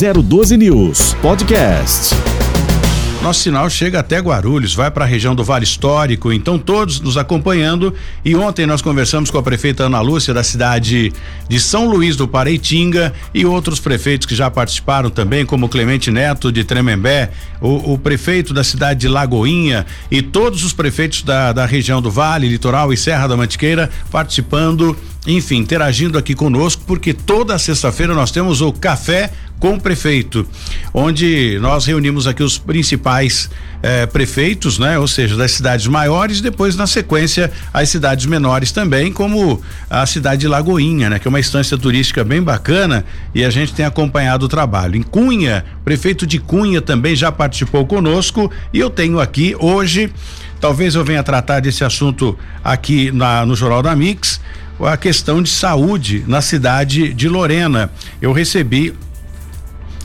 012 News Podcast. Nosso sinal chega até Guarulhos, vai para a região do Vale Histórico, então todos nos acompanhando. E ontem nós conversamos com a prefeita Ana Lúcia da cidade de São Luís do Pareitinga e outros prefeitos que já participaram também, como Clemente Neto de Tremembé, o, o prefeito da cidade de Lagoinha e todos os prefeitos da, da região do Vale, Litoral e Serra da Mantiqueira participando enfim, interagindo aqui conosco, porque toda sexta-feira nós temos o Café com o Prefeito, onde nós reunimos aqui os principais eh, prefeitos, né? Ou seja, das cidades maiores, depois na sequência as cidades menores também, como a cidade de Lagoinha, né? Que é uma instância turística bem bacana e a gente tem acompanhado o trabalho. Em Cunha, prefeito de Cunha também já participou conosco e eu tenho aqui hoje, talvez eu venha tratar desse assunto aqui na, no Jornal da Mix, a questão de saúde na cidade de Lorena. Eu recebi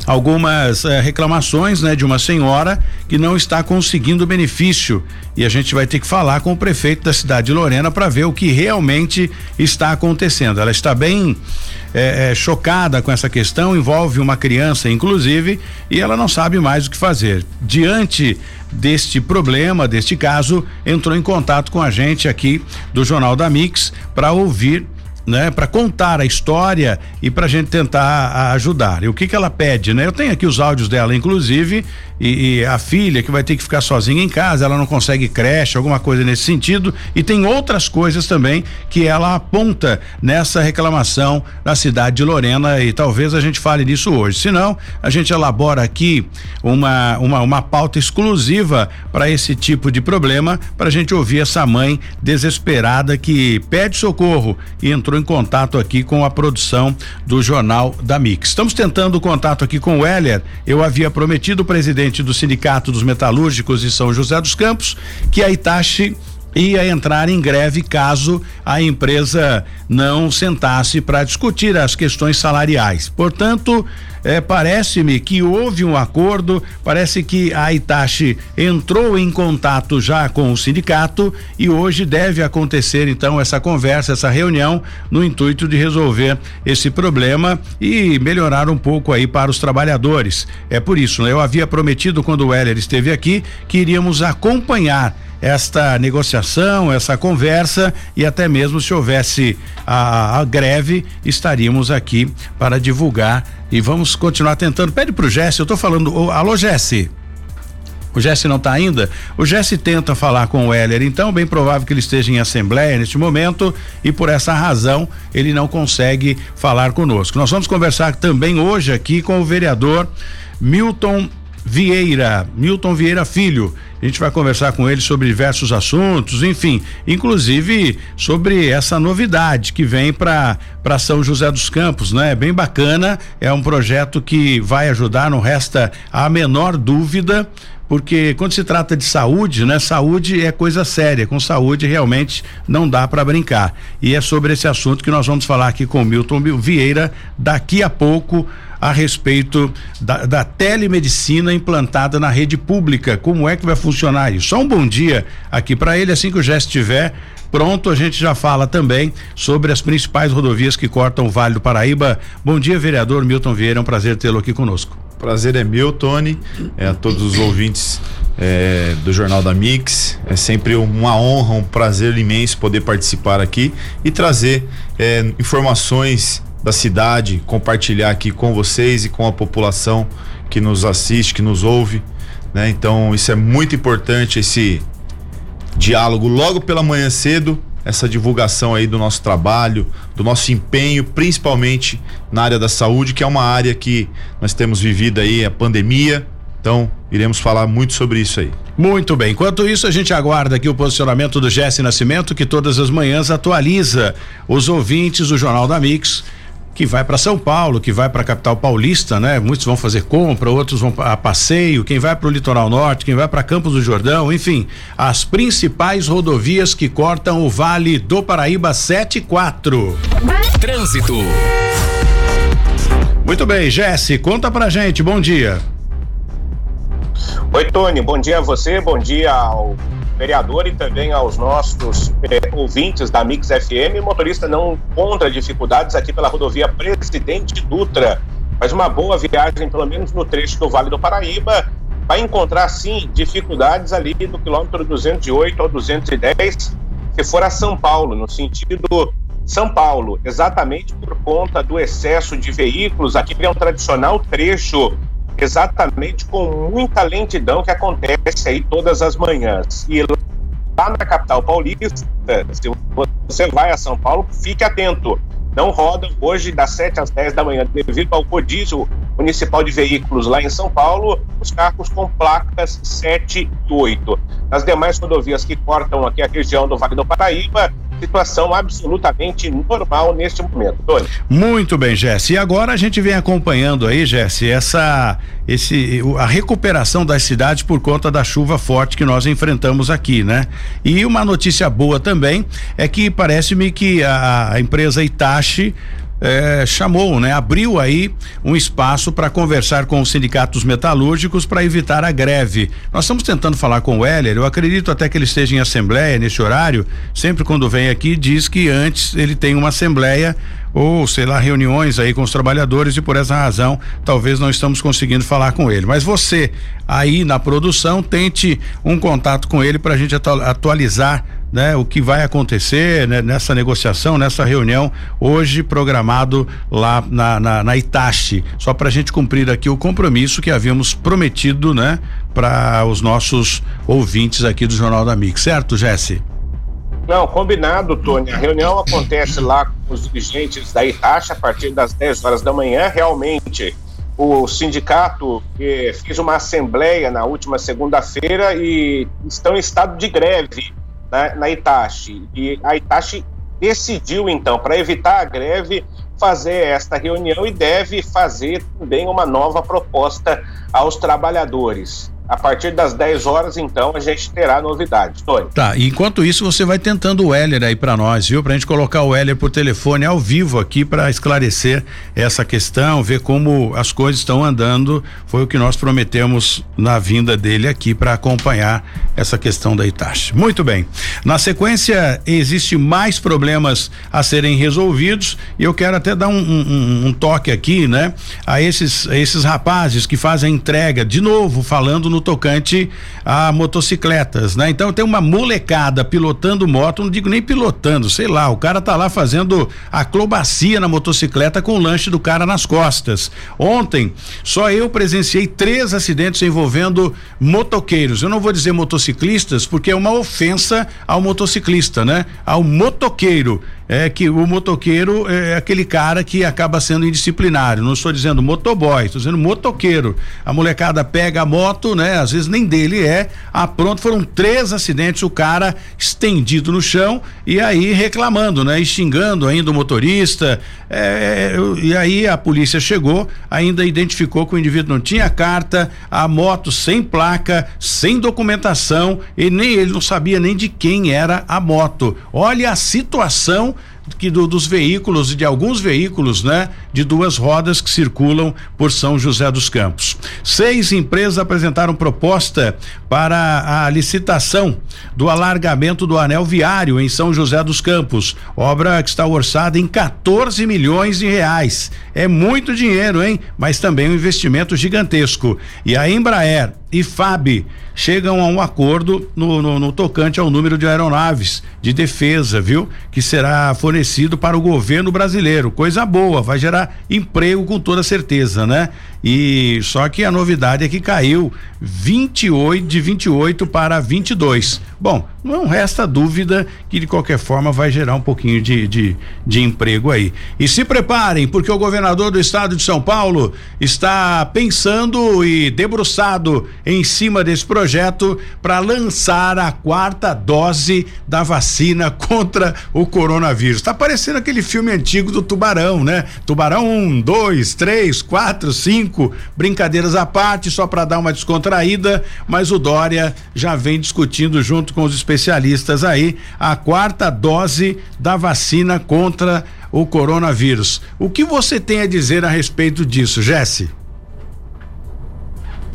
algumas eh, reclamações, né, de uma senhora que não está conseguindo benefício e a gente vai ter que falar com o prefeito da cidade de Lorena para ver o que realmente está acontecendo. Ela está bem eh, eh, chocada com essa questão, envolve uma criança, inclusive, e ela não sabe mais o que fazer. Diante deste problema, deste caso, entrou em contato com a gente aqui do Jornal da Mix para ouvir né, para contar a história e para a gente tentar ajudar. E o que que ela pede, né? Eu tenho aqui os áudios dela, inclusive, e, e, a filha que vai ter que ficar sozinha em casa, ela não consegue creche, alguma coisa nesse sentido, e tem outras coisas também que ela aponta nessa reclamação na cidade de Lorena e talvez a gente fale nisso hoje. Se não, a gente elabora aqui uma uma, uma pauta exclusiva para esse tipo de problema, para a gente ouvir essa mãe desesperada que pede socorro e entrou em contato aqui com a produção do Jornal da Mix. Estamos tentando contato aqui com o Heller. Eu havia prometido o presidente presidente do Sindicato dos Metalúrgicos de São José dos Campos, que a Itachi ia entrar em greve caso a empresa não sentasse para discutir as questões salariais. Portanto, é, parece-me que houve um acordo, parece que a Itachi entrou em contato já com o sindicato e hoje deve acontecer então essa conversa, essa reunião no intuito de resolver esse problema e melhorar um pouco aí para os trabalhadores. É por isso, né? eu havia prometido quando o Heller esteve aqui que iríamos acompanhar esta negociação, essa conversa e até mesmo se houvesse a, a greve, estaríamos aqui para divulgar e vamos continuar tentando. Pede pro Jesse, eu tô falando, alô Jesse. O Jesse não está ainda? O Jesse tenta falar com o Heller, então bem provável que ele esteja em assembleia neste momento e por essa razão ele não consegue falar conosco. Nós vamos conversar também hoje aqui com o vereador Milton Vieira, Milton Vieira Filho. A gente vai conversar com ele sobre diversos assuntos, enfim, inclusive sobre essa novidade que vem para para São José dos Campos, né? Bem bacana, é um projeto que vai ajudar, não resta a menor dúvida porque quando se trata de saúde, né? Saúde é coisa séria, com saúde realmente não dá para brincar. E é sobre esse assunto que nós vamos falar aqui com Milton Vieira daqui a pouco a respeito da, da, telemedicina implantada na rede pública. Como é que vai funcionar isso? Só um bom dia aqui para ele, assim que o gesto estiver pronto, a gente já fala também sobre as principais rodovias que cortam o Vale do Paraíba. Bom dia, vereador Milton Vieira, é um prazer tê-lo aqui conosco. Prazer é meu, Tony, é a todos os ouvintes é, do Jornal da Mix. É sempre uma honra, um prazer imenso poder participar aqui e trazer é, informações da cidade, compartilhar aqui com vocês e com a população que nos assiste, que nos ouve. Né? Então, isso é muito importante, esse diálogo logo pela manhã cedo, essa divulgação aí do nosso trabalho, do nosso empenho, principalmente na área da saúde, que é uma área que nós temos vivido aí a pandemia. Então, iremos falar muito sobre isso aí. Muito bem. Enquanto isso, a gente aguarda aqui o posicionamento do Jesse Nascimento, que todas as manhãs atualiza os ouvintes do Jornal da Mix que vai para São Paulo, que vai para a capital paulista, né? Muitos vão fazer compra, outros vão a passeio, quem vai para o litoral norte, quem vai para Campos do Jordão, enfim, as principais rodovias que cortam o Vale do Paraíba 74. Trânsito. Muito bem, Jesse, conta pra gente. Bom dia. Oi, Tony. Bom dia a você, bom dia ao vereador e também aos nossos eh, ouvintes da Mix FM. Motorista não encontra dificuldades aqui pela rodovia Presidente Dutra, faz uma boa viagem, pelo menos no trecho do Vale do Paraíba, vai encontrar sim dificuldades ali do quilômetro 208 ao 210, se for a São Paulo, no sentido São Paulo, exatamente por conta do excesso de veículos. Aqui é um tradicional trecho exatamente com muita lentidão que acontece aí todas as manhãs. E lá na capital paulista, se você vai a São Paulo, fique atento. Não rodam hoje das 7 às 10 da manhã, devido ao rodízio municipal de veículos lá em São Paulo, os carros com placas 7 e 8. Nas demais rodovias que cortam aqui a região do Vale do Paraíba, situação absolutamente normal neste momento. Tony. Muito bem, Jesse. E agora a gente vem acompanhando aí, Jesse, essa esse a recuperação das cidades por conta da chuva forte que nós enfrentamos aqui, né? E uma notícia boa também é que parece-me que a, a empresa Itachi é, chamou, né? Abriu aí um espaço para conversar com os sindicatos metalúrgicos para evitar a greve. Nós estamos tentando falar com o Heller, eu acredito até que ele esteja em assembleia nesse horário, sempre quando vem aqui diz que antes ele tem uma assembleia ou sei lá reuniões aí com os trabalhadores e por essa razão talvez não estamos conseguindo falar com ele. Mas você aí na produção tente um contato com ele para a gente atualizar né, o que vai acontecer né, nessa negociação, nessa reunião hoje programado lá na, na, na só para a gente cumprir aqui o compromisso que havíamos prometido, né, para os nossos ouvintes aqui do Jornal da Mix, certo, Jesse? Não, combinado, Tony. A reunião acontece lá com os dirigentes da Itachi a partir das 10 horas da manhã. Realmente, o sindicato eh, fez uma assembleia na última segunda-feira e estão em estado de greve na, na Itachi. E a Itachi decidiu, então, para evitar a greve, fazer esta reunião e deve fazer também uma nova proposta aos trabalhadores. A partir das 10 horas, então, a gente terá novidades. Tony. Tá, enquanto isso, você vai tentando o Heller aí para nós, viu? Pra gente colocar o Heller por telefone ao vivo aqui para esclarecer essa questão, ver como as coisas estão andando. Foi o que nós prometemos na vinda dele aqui para acompanhar essa questão da Itachi. Muito bem. Na sequência, existe mais problemas a serem resolvidos e eu quero até dar um, um, um toque aqui, né? A esses, a esses rapazes que fazem entrega, de novo, falando no tocante a motocicletas, né? Então tem uma molecada pilotando moto, não digo nem pilotando, sei lá, o cara tá lá fazendo acrobacia na motocicleta com o lanche do cara nas costas. Ontem, só eu presenciei três acidentes envolvendo motoqueiros. Eu não vou dizer motociclistas, porque é uma ofensa ao motociclista, né? Ao motoqueiro é que o motoqueiro é aquele cara que acaba sendo indisciplinário. Não estou dizendo motoboy, estou dizendo motoqueiro. A molecada pega a moto, né? Às vezes nem dele é. Ah, pronto, foram três acidentes, o cara estendido no chão e aí reclamando, né? E xingando ainda o motorista. É, é e aí a polícia chegou, ainda identificou que o indivíduo não tinha carta, a moto sem placa, sem documentação e nem ele não sabia nem de quem era a moto. Olha a situação que do, dos veículos e de alguns veículos, né, de duas rodas que circulam por São José dos Campos. Seis empresas apresentaram proposta para a licitação do alargamento do anel viário em São José dos Campos, obra que está orçada em 14 milhões de reais. É muito dinheiro, hein? Mas também um investimento gigantesco. E a Embraer e FAB chegam a um acordo no, no, no, tocante ao número de aeronaves de defesa, viu? Que será fornecido para o governo brasileiro. Coisa boa, vai gerar emprego com toda certeza, né? E só que a novidade é que caiu 28 de 28 para 22. Bom, não resta dúvida que de qualquer forma vai gerar um pouquinho de, de, de emprego aí. E se preparem, porque o governador do estado de São Paulo está pensando e debruçado em cima desse projeto para lançar a quarta dose da vacina contra o coronavírus. Está parecendo aquele filme antigo do Tubarão, né? Tubarão um, dois, três, quatro, cinco cinco, brincadeiras à parte, só para dar uma descontraída, mas o Dória já vem discutindo junto com os especialistas aí a quarta dose da vacina contra o coronavírus. O que você tem a dizer a respeito disso, Jesse?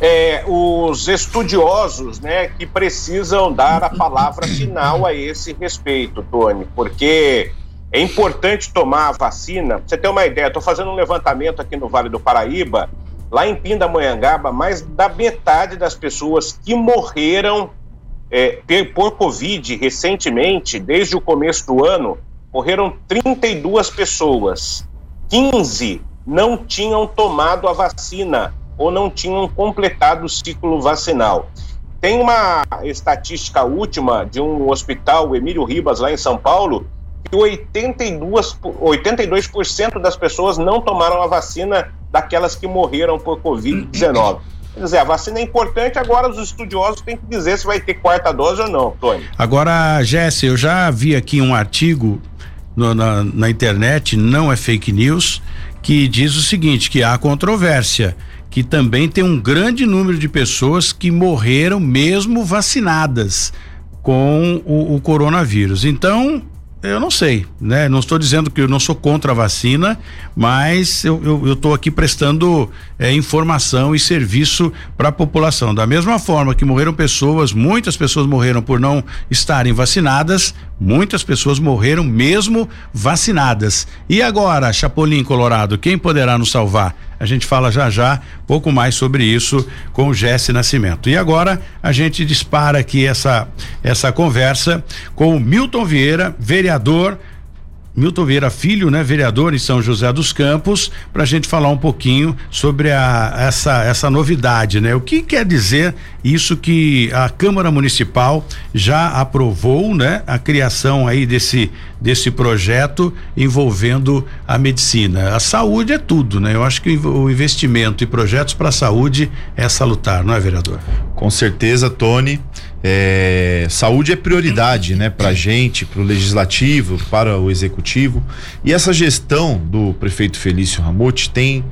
É, os estudiosos, né, que precisam dar a palavra final a esse respeito, Tony, porque É importante tomar a vacina. Pra você ter uma ideia, estou fazendo um levantamento aqui no Vale do Paraíba, lá em Pindamonhangaba, mais da metade das pessoas que morreram é, por Covid recentemente, desde o começo do ano, morreram 32 pessoas. 15 não tinham tomado a vacina ou não tinham completado o ciclo vacinal. Tem uma estatística última de um hospital, Emílio Ribas, lá em São Paulo, que 82%, 82 das pessoas não tomaram a vacina daquelas que morreram por Covid-19. Quer dizer, a vacina é importante, agora os estudiosos têm que dizer se vai ter quarta dose ou não, Tony. Agora, Jesse, eu já vi aqui um artigo no, na, na internet, não é fake news, que diz o seguinte: que há controvérsia, que também tem um grande número de pessoas que morreram mesmo vacinadas com o, o coronavírus. Então, eu não sei, né? Não estou dizendo que eu não sou contra a vacina, mas eu estou aqui prestando é, informação e serviço para a população. Da mesma forma que morreram pessoas, muitas pessoas morreram por não estarem vacinadas, muitas pessoas morreram mesmo vacinadas. E agora, Chapolin Colorado, quem poderá nos salvar? A gente fala já já pouco mais sobre isso com o Jesse Nascimento. E agora a gente dispara aqui essa essa conversa com o Milton Vieira, vereador Milton Vieira Filho, né, vereador em São José dos Campos, para a gente falar um pouquinho sobre a, essa, essa novidade, né? O que quer dizer isso que a Câmara Municipal já aprovou, né? A criação aí desse desse projeto envolvendo a medicina. A saúde é tudo, né? Eu acho que o investimento e projetos para a saúde é salutar, não é, vereador? Com certeza, Tony. É, saúde é prioridade, né, para gente, para o legislativo, para o executivo. E essa gestão do prefeito Felício Ramute tem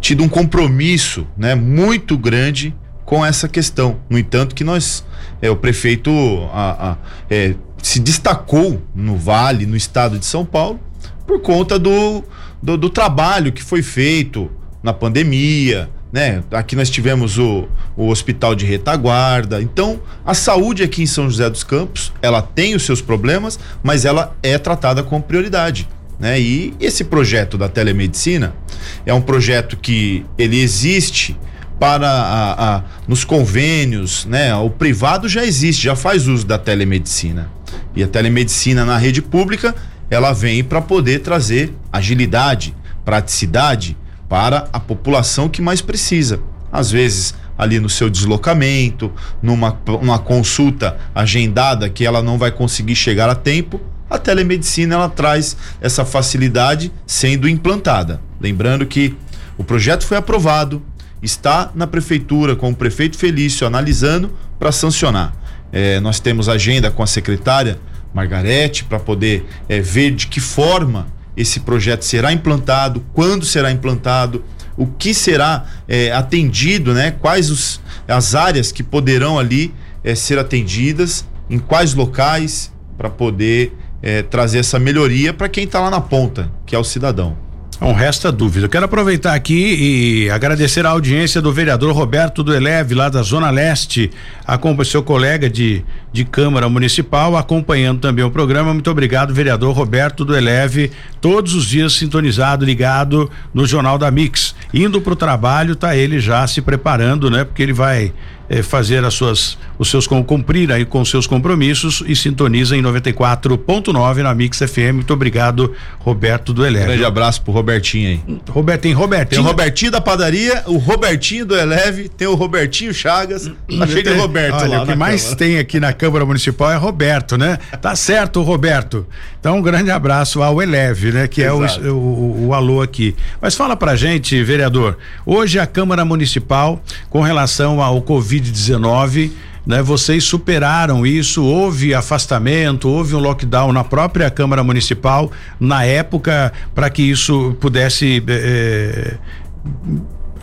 tido um compromisso, né, muito grande com essa questão. No entanto, que nós, é, o prefeito a, a, é, se destacou no Vale, no estado de São Paulo, por conta do, do, do trabalho que foi feito na pandemia, né? Aqui nós tivemos o, o hospital de retaguarda. Então, a saúde aqui em São José dos Campos, ela tem os seus problemas, mas ela é tratada com prioridade. Né? E esse projeto da telemedicina é um projeto que ele existe para a, a, nos convênios, né? O privado já existe, já faz uso da telemedicina. E a telemedicina na rede pública, ela vem para poder trazer agilidade, praticidade para a população que mais precisa. Às vezes, ali no seu deslocamento, numa uma consulta agendada que ela não vai conseguir chegar a tempo, a telemedicina ela traz essa facilidade sendo implantada. Lembrando que o projeto foi aprovado, está na prefeitura com o prefeito Felício analisando para sancionar. É, nós temos agenda com a secretária Margarete para poder é, ver de que forma esse projeto será implantado, quando será implantado, o que será é, atendido, né? Quais os, as áreas que poderão ali é, ser atendidas, em quais locais, para poder é, trazer essa melhoria para quem está lá na ponta, que é o cidadão. Não resta dúvida. Eu quero aproveitar aqui e agradecer a audiência do vereador Roberto do Eleve, lá da Zona Leste, acompanha seu colega de, de Câmara Municipal, acompanhando também o programa. Muito obrigado, vereador Roberto do Eleve, todos os dias sintonizado, ligado no Jornal da Mix. Indo para o trabalho, tá ele já se preparando, né? Porque ele vai eh, fazer as suas, os seus cumprir aí com seus compromissos e sintoniza em 94.9 na Mix FM. Muito obrigado, Roberto do Eleve. Grande abraço pro Robertinho aí. Roberto, tem Robertinho. Tem o Robertinho da padaria, o Robertinho do Eleve, tem o Robertinho Chagas. Tá cheio de Roberto Olha, o que mais Câmara. tem aqui na Câmara Municipal é Roberto, né? Tá certo, Roberto. Então, um grande abraço ao Eleve, né? Que Exato. é o, o, o, alô aqui. Mas fala pra gente, vereador, hoje a Câmara Municipal, com relação ao Covid-19, né? Vocês superaram isso, houve afastamento, houve um lockdown na própria Câmara Municipal na época para que isso pudesse eh,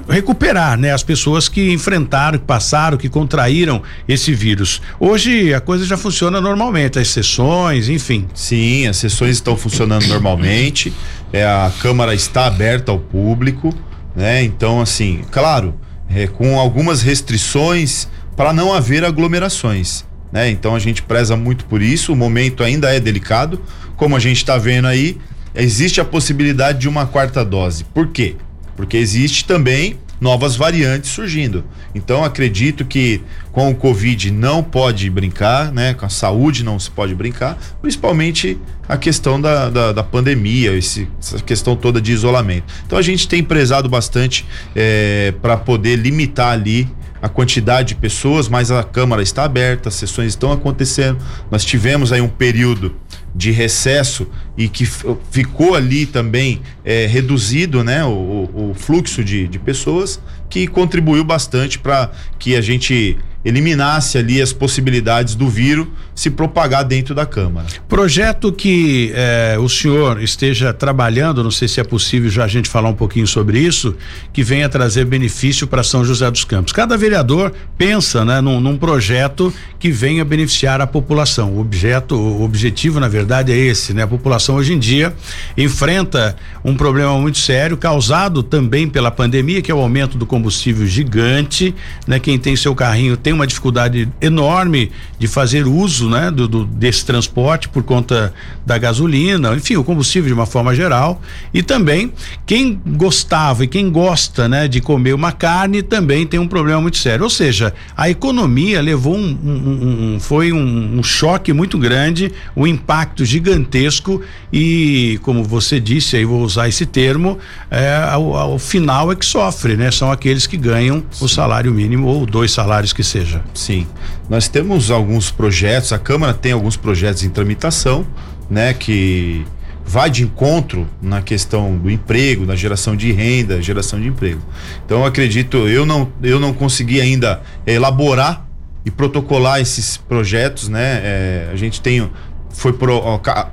recuperar, né? As pessoas que enfrentaram, que passaram, que contraíram esse vírus. Hoje a coisa já funciona normalmente, as sessões, enfim. Sim, as sessões estão funcionando normalmente. É, a Câmara está aberta ao público, né? Então, assim, claro, é, com algumas restrições para não haver aglomerações. né? Então a gente preza muito por isso. O momento ainda é delicado, como a gente está vendo aí. Existe a possibilidade de uma quarta dose. Por quê? Porque existe também novas variantes surgindo. Então acredito que com o Covid não pode brincar, né? Com a saúde não se pode brincar, principalmente a questão da, da, da pandemia, esse, essa questão toda de isolamento. Então a gente tem prezado bastante é, para poder limitar ali a quantidade de pessoas, mas a Câmara está aberta, as sessões estão acontecendo. Nós tivemos aí um período de recesso e que ficou ali também é, reduzido né, o, o fluxo de, de pessoas, que contribuiu bastante para que a gente eliminasse ali as possibilidades do vírus se propagar dentro da Câmara. Projeto que eh, o senhor esteja trabalhando, não sei se é possível já a gente falar um pouquinho sobre isso, que venha trazer benefício para São José dos Campos. Cada vereador pensa né, num, num, projeto que venha beneficiar a população. O objeto, o objetivo, na verdade, é esse, né? A população hoje em dia enfrenta um problema muito sério, causado também pela pandemia, que é o aumento do combustível gigante, né? Quem tem seu carrinho tem uma dificuldade enorme de fazer uso né, do, do, desse transporte por conta da gasolina, enfim, o combustível de uma forma geral. E também quem gostava e quem gosta né, de comer uma carne também tem um problema muito sério. Ou seja, a economia levou um, um, um foi um, um, choque muito grande, um impacto gigantesco e, como você disse, aí vou usar esse termo, é, ao, ao final é que sofre, né? São aqueles que ganham Sim. o salário mínimo ou dois salários que seja. Sim. Nós temos alguns projetos, a Câmara tem alguns projetos em tramitação, né, que vai de encontro na questão do emprego, na geração de renda, geração de emprego. Então eu acredito, eu não, eu não consegui ainda elaborar e protocolar esses projetos, né? É, a gente tem foi pro,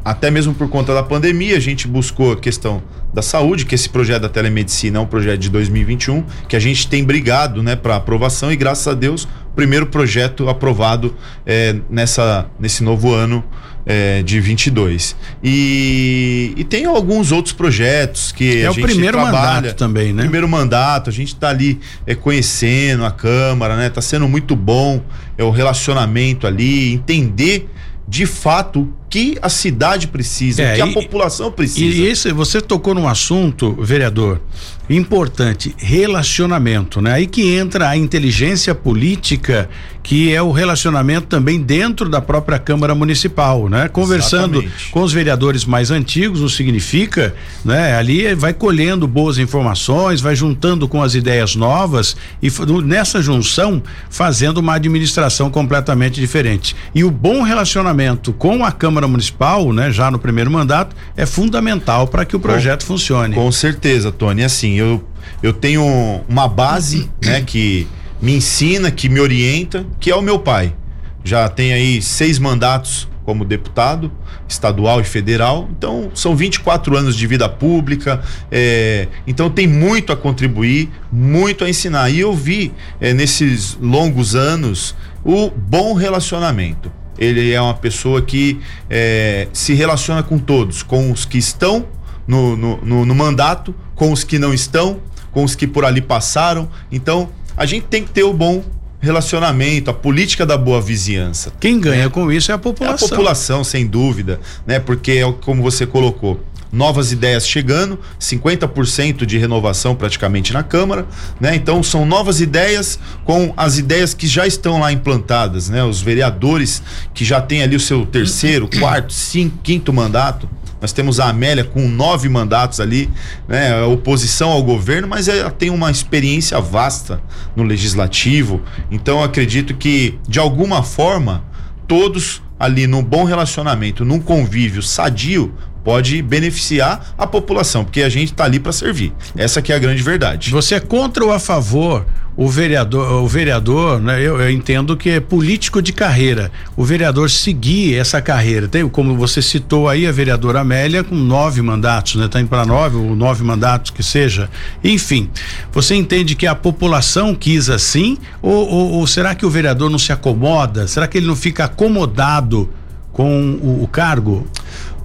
até mesmo por conta da pandemia, a gente buscou a questão da saúde, que esse projeto da telemedicina é um projeto de 2021, que a gente tem brigado né, para aprovação e graças a Deus, o primeiro projeto aprovado é, nessa, nesse novo ano é, de 22. E, e tem alguns outros projetos que é a o primeiro mandato também, né? Primeiro mandato, a gente está ali é, conhecendo a Câmara, né? Tá sendo muito bom é, o relacionamento ali, entender de fato que a cidade precisa, é, o que a população precisa. E esse, você tocou num assunto, vereador, importante, relacionamento, né? Aí que entra a inteligência política, que é o relacionamento também dentro da própria Câmara Municipal, né? Conversando Exatamente. com os vereadores mais antigos, o significa, né? Ali vai colhendo boas informações, vai juntando com as ideias novas e nessa junção fazendo uma administração completamente diferente. E o bom relacionamento com a Câmara Municipal, né, já no primeiro mandato, é fundamental para que o projeto com, funcione. Com certeza, Tony, assim, eu, eu tenho uma base, né, que me ensina, que me orienta, que é o meu pai. Já tem aí seis mandatos como deputado estadual e federal. Então, são 24 anos de vida pública. É, então, tem muito a contribuir, muito a ensinar. E eu vi é, nesses longos anos o bom relacionamento. Ele é uma pessoa que é, se relaciona com todos, com os que estão no, no, no, no mandato, com os que não estão, com os que por ali passaram. Então, a gente tem que ter o bom relacionamento, a política da boa vizinhança. Quem ganha né? com isso é a população. É a população, sem dúvida, né? Porque é como você colocou, novas ideias chegando, 50% de renovação praticamente na Câmara, né? Então são novas ideias com as ideias que já estão lá implantadas, né? Os vereadores que já têm ali o seu terceiro, quarto, cinco, quinto mandato, nós temos a Amélia com nove mandatos ali, né? Oposição ao governo, mas ela tem uma experiência vasta no legislativo. Então acredito que, de alguma forma, todos ali num bom relacionamento, num convívio sadio, pode beneficiar a população, porque a gente está ali para servir. Essa que é a grande verdade. Você é contra ou a favor o vereador, o vereador, né, eu, eu, entendo que é político de carreira. O vereador seguir essa carreira. Tem, como você citou aí, a vereadora Amélia com nove mandatos, né? Tá indo para nove ou nove mandatos que seja. Enfim, você entende que a população quis assim? Ou, ou, ou será que o vereador não se acomoda? Será que ele não fica acomodado com o, o cargo?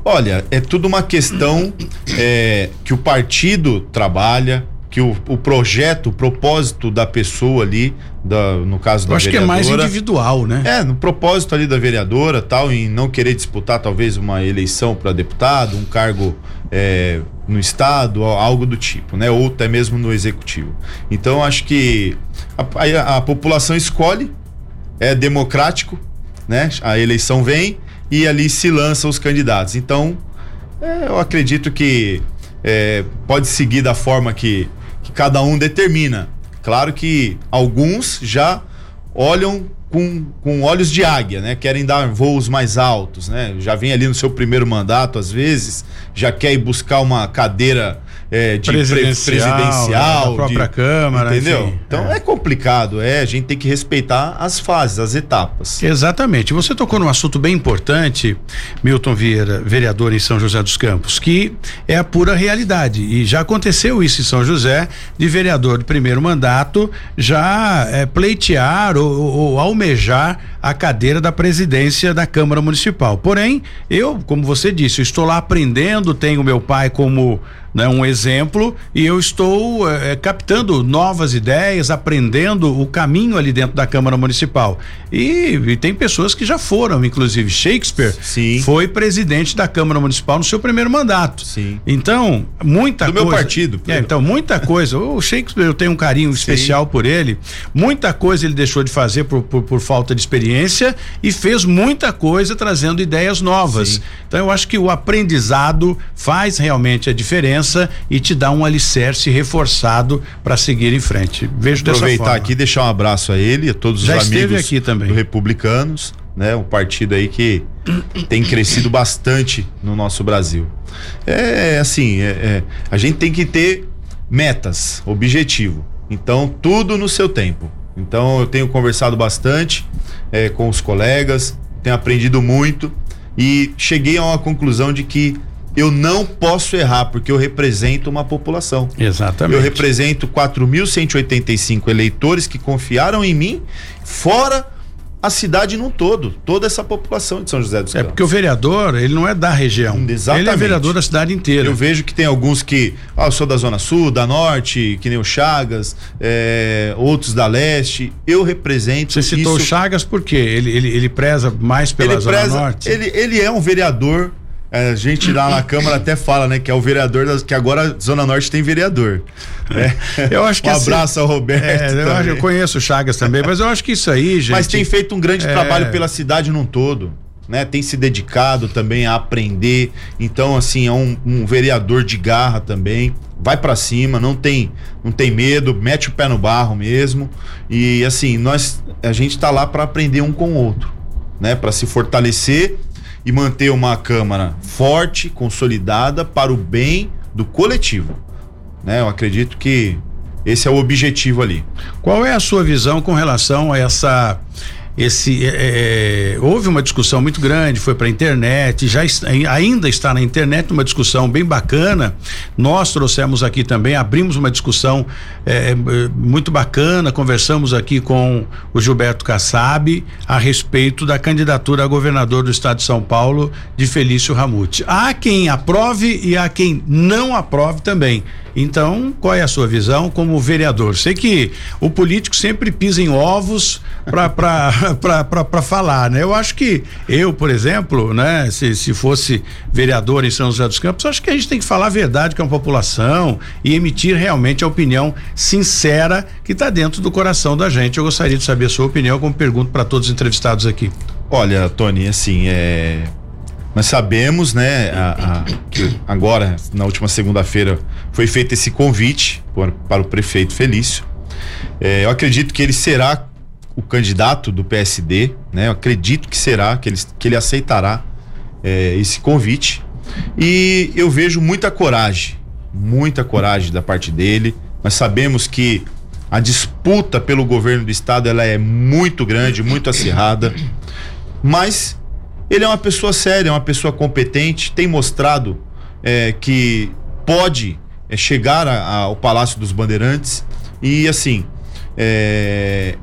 Olha, é tudo uma questão é, que o partido trabalha, que o, o projeto, o propósito da pessoa ali, da, no caso da Eu acho vereadora. que é mais individual, né? É, no propósito ali da vereadora, tal, em não querer disputar talvez uma eleição para deputado, um cargo é, no estado, algo do tipo, né? Ou até mesmo no executivo. Então acho que a, a, a população escolhe, é democrático, né? A eleição vem e ali se lançam os candidatos. Então é, eu acredito que é, pode seguir da forma que, que cada um determina. Claro que alguns já olham com, com olhos de águia, né? Querem dar voos mais altos, né? Já vem ali no seu primeiro mandato, às vezes, já quer ir buscar uma cadeira é, de presidencial, presidencial da própria de, Câmara, entendeu? enfim, então é. é. complicado, é, a gente tem que respeitar as fases, as etapas. Exatamente. Você tocou num assunto bem importante, Milton Vieira, vereador em São José dos Campos, que é a pura realidade. E já aconteceu isso em São José, de vereador de primeiro mandato já é, pleitear ou, ou almejar a cadeira da presidência da Câmara Municipal. Porém, eu, como você disse, estou lá aprendendo, tenho meu pai como né, um exemplo e eu estou eh, captando novas ideias, aprendendo o caminho ali dentro da Câmara Municipal. E, e tem pessoas que já foram, inclusive Shakespeare Sim. foi presidente da Câmara Municipal no seu primeiro mandato. Sim. Então, muita Do coisa. meu partido. É, então, muita coisa. O Shakespeare, eu tenho um carinho especial por ele. Muita coisa ele deixou de fazer por, por, por falta de experiência e fez muita coisa trazendo ideias novas. Sim. Então, eu acho que o aprendizado faz realmente a diferença e te dá um alicerce reforçado para seguir em frente. Vejo dessa Aproveitar aqui e deixar um abraço a ele e a todos Já os amigos aqui também. do Republicanos, né? Um partido aí que tem crescido bastante no nosso Brasil. É assim, é, é, a gente tem que ter metas, objetivo. Então, tudo no seu tempo. Então, eu tenho conversado bastante é, com os colegas, tenho aprendido muito e cheguei a uma conclusão de que eu não posso errar, porque eu represento uma população. Exatamente. Eu represento 4.185 eleitores que confiaram em mim, fora a cidade num todo, toda essa população de São José dos É Campos. porque o vereador, ele não é da região. Exatamente. Ele é vereador da cidade inteira. Eu vejo que tem alguns que, ah, eu sou da Zona Sul, da Norte, que nem o Chagas, é, outros da Leste. Eu represento. Você citou isso. o Chagas por quê? Ele, ele, ele preza mais pela ele Zona preza, Norte? Ele, ele é um vereador. É, A gente lá na Câmara até fala, né, que é o vereador, das, que agora a Zona Norte tem vereador. né? Eu acho que um assim- abraço ao Roberto. É, eu, eu conheço o Chagas também, mas eu acho que isso aí, gente. Mas tem feito um grande é- trabalho pela cidade num todo. Né, tem se dedicado também a aprender. Então, assim, é um, um vereador de garra também. Vai pra cima, não tem, não tem medo, mete o pé no barro mesmo. E assim, nós a gente tá lá para aprender um com o outro, né, para se fortalecer e manter uma câmara forte, consolidada para o bem do coletivo. Né? Eu acredito que esse é o objetivo ali. Qual é a sua visão com relação a essa esse é, é, houve uma discussão muito grande, foi para a internet, já está- ainda está na internet uma discussão bem bacana. Nós trouxemos aqui também, abrimos uma discussão é, é, muito bacana, conversamos aqui com o Gilberto Kassab a respeito da candidatura a governador do estado de São Paulo de Felício Ramute. Há quem aprove e há quem não aprove também. Então, qual é a sua visão como vereador? Sei que o político sempre pisa em ovos para falar, né? Eu acho que eu, por exemplo, né, se, se fosse vereador em São José dos Campos, acho que a gente tem que falar a verdade com a população e emitir realmente a opinião sincera que está dentro do coração da gente. Eu gostaria de saber a sua opinião, como pergunto para todos os entrevistados aqui. Olha, Tony, assim, é. Nós sabemos, né, a- a- que agora, na última segunda-feira, foi feito esse convite por- para o prefeito Felício. É, eu acredito que ele será o candidato do PSD, né? Eu acredito que será, que ele, que ele aceitará é, esse convite. E eu vejo muita coragem, muita coragem da parte dele. Nós sabemos que a disputa pelo governo do estado ela é muito grande, muito acirrada, mas ele é uma pessoa séria, é uma pessoa competente, tem mostrado é, que pode é, chegar a- a- ao Palácio dos Bandeirantes e assim é,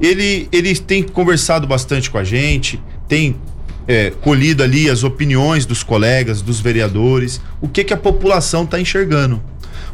ele, ele tem conversado bastante com a gente, tem é, colhido ali as opiniões dos colegas, dos vereadores, o que, que a população está enxergando.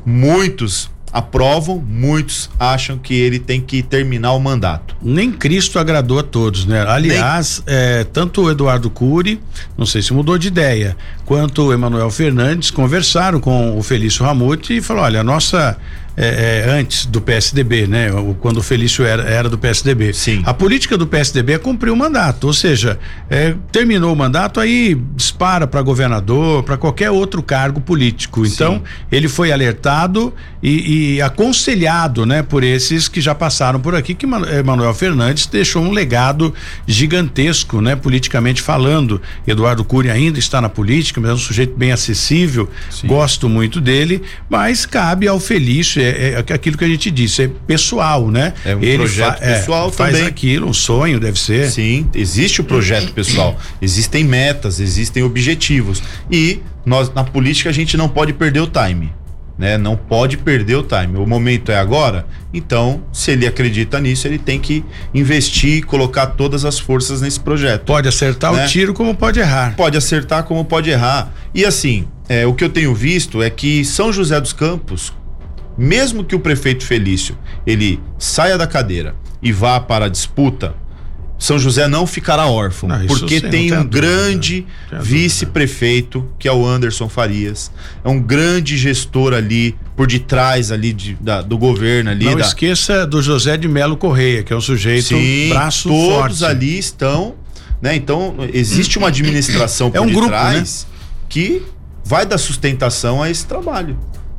Muitos aprovam, muitos acham que ele tem que terminar o mandato. Nem Cristo agradou a todos, né? Aliás, é, tanto o Eduardo Cury, não sei se mudou de ideia, quanto o Emanuel Fernandes conversaram com o Felício Ramute e falou: olha, a nossa é, é, antes do PSDB, né? Quando o Felício era, era do PSDB. Sim. A política do PSDB é cumprir o mandato, ou seja, é, terminou o mandato, aí dispara para governador, para qualquer outro cargo político. Então, Sim. ele foi alertado e, e, aconselhado, né, por esses que já passaram por aqui, que Emanuel Fernandes deixou um legado gigantesco, né, politicamente falando. Eduardo Cury ainda está na política, mas é um sujeito bem acessível, Sim. gosto muito dele, mas cabe ao Felício é, é, aquilo que a gente disse, é pessoal, né? É um Ele projeto é, pessoal faz também. aquilo, um sonho deve ser. Sim, existe o projeto pessoal, existem metas, existem objetivos e nós na política a gente não pode perder o time. Né? Não pode perder o time. O momento é agora. Então, se ele acredita nisso, ele tem que investir, colocar todas as forças nesse projeto. Pode acertar né? o tiro como pode errar. Pode acertar como pode errar. E assim, é, o que eu tenho visto é que São José dos Campos mesmo que o prefeito Felício ele saia da cadeira e vá para a disputa, São José não ficará órfão, ah, porque sim, tem um dúvida, grande vice-prefeito, que é o Anderson Farias, é um grande gestor ali por detrás ali de, da, do governo ali. Não da... esqueça do José de Melo Correia, que é um sujeito sim, braço todos forte. Todos ali estão, né? Então existe uma administração por é um detrás grupo, né? que vai dar sustentação a esse trabalho.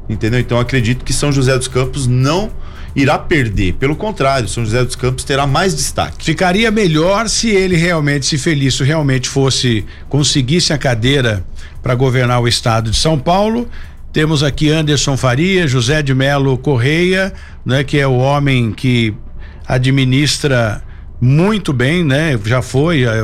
Entendeu? Então acredito que São José dos Campos não irá perder. Pelo contrário, São José dos Campos terá mais destaque. Ficaria melhor se ele realmente, se Felício realmente fosse, conseguisse a cadeira para governar o estado de São Paulo. Temos aqui Anderson Faria, José de Melo Correia, né, que é o homem que administra muito bem, né? Já foi, é,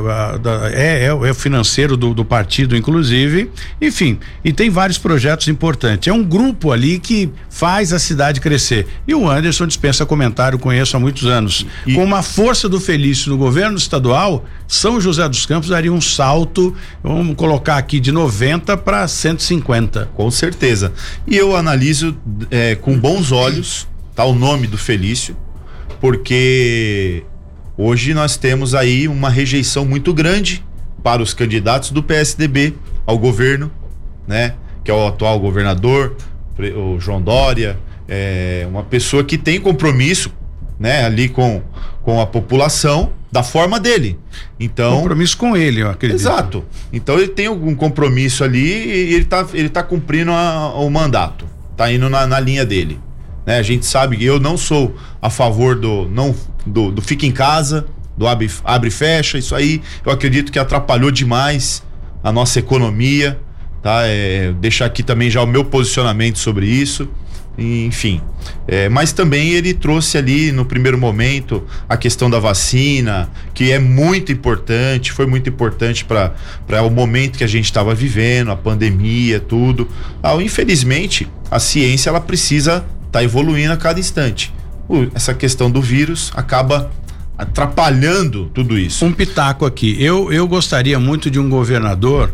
é, é, é o financeiro do, do, partido, inclusive. Enfim, e tem vários projetos importantes. É um grupo ali que faz a cidade crescer. E o Anderson dispensa comentário, conheço há muitos anos. E... Com uma força do Felício no governo estadual, São José dos Campos daria um salto, vamos colocar aqui, de 90 para 150. Com certeza. E eu analiso é, com bons olhos, tá o nome do Felício, porque Hoje nós temos aí uma rejeição muito grande para os candidatos do PSDB ao governo, né? Que é o atual governador, o João Dória, é uma pessoa que tem compromisso, né? Ali com, com a população da forma dele. Então compromisso com ele, eu acredito. Exato. Então ele tem algum compromisso ali e ele tá, ele tá cumprindo a, o mandato, tá indo na, na linha dele. Né? A gente sabe que eu não sou a favor do não do, do fica em casa, do abre, abre e fecha. Isso aí eu acredito que atrapalhou demais a nossa economia. Tá? É, deixar aqui também já o meu posicionamento sobre isso. Enfim, é, mas também ele trouxe ali no primeiro momento a questão da vacina, que é muito importante, foi muito importante para o momento que a gente estava vivendo, a pandemia, tudo. Ah, infelizmente, a ciência ela precisa está evoluindo a cada instante. Essa questão do vírus acaba atrapalhando tudo isso. Um pitaco aqui. Eu, eu gostaria muito de um governador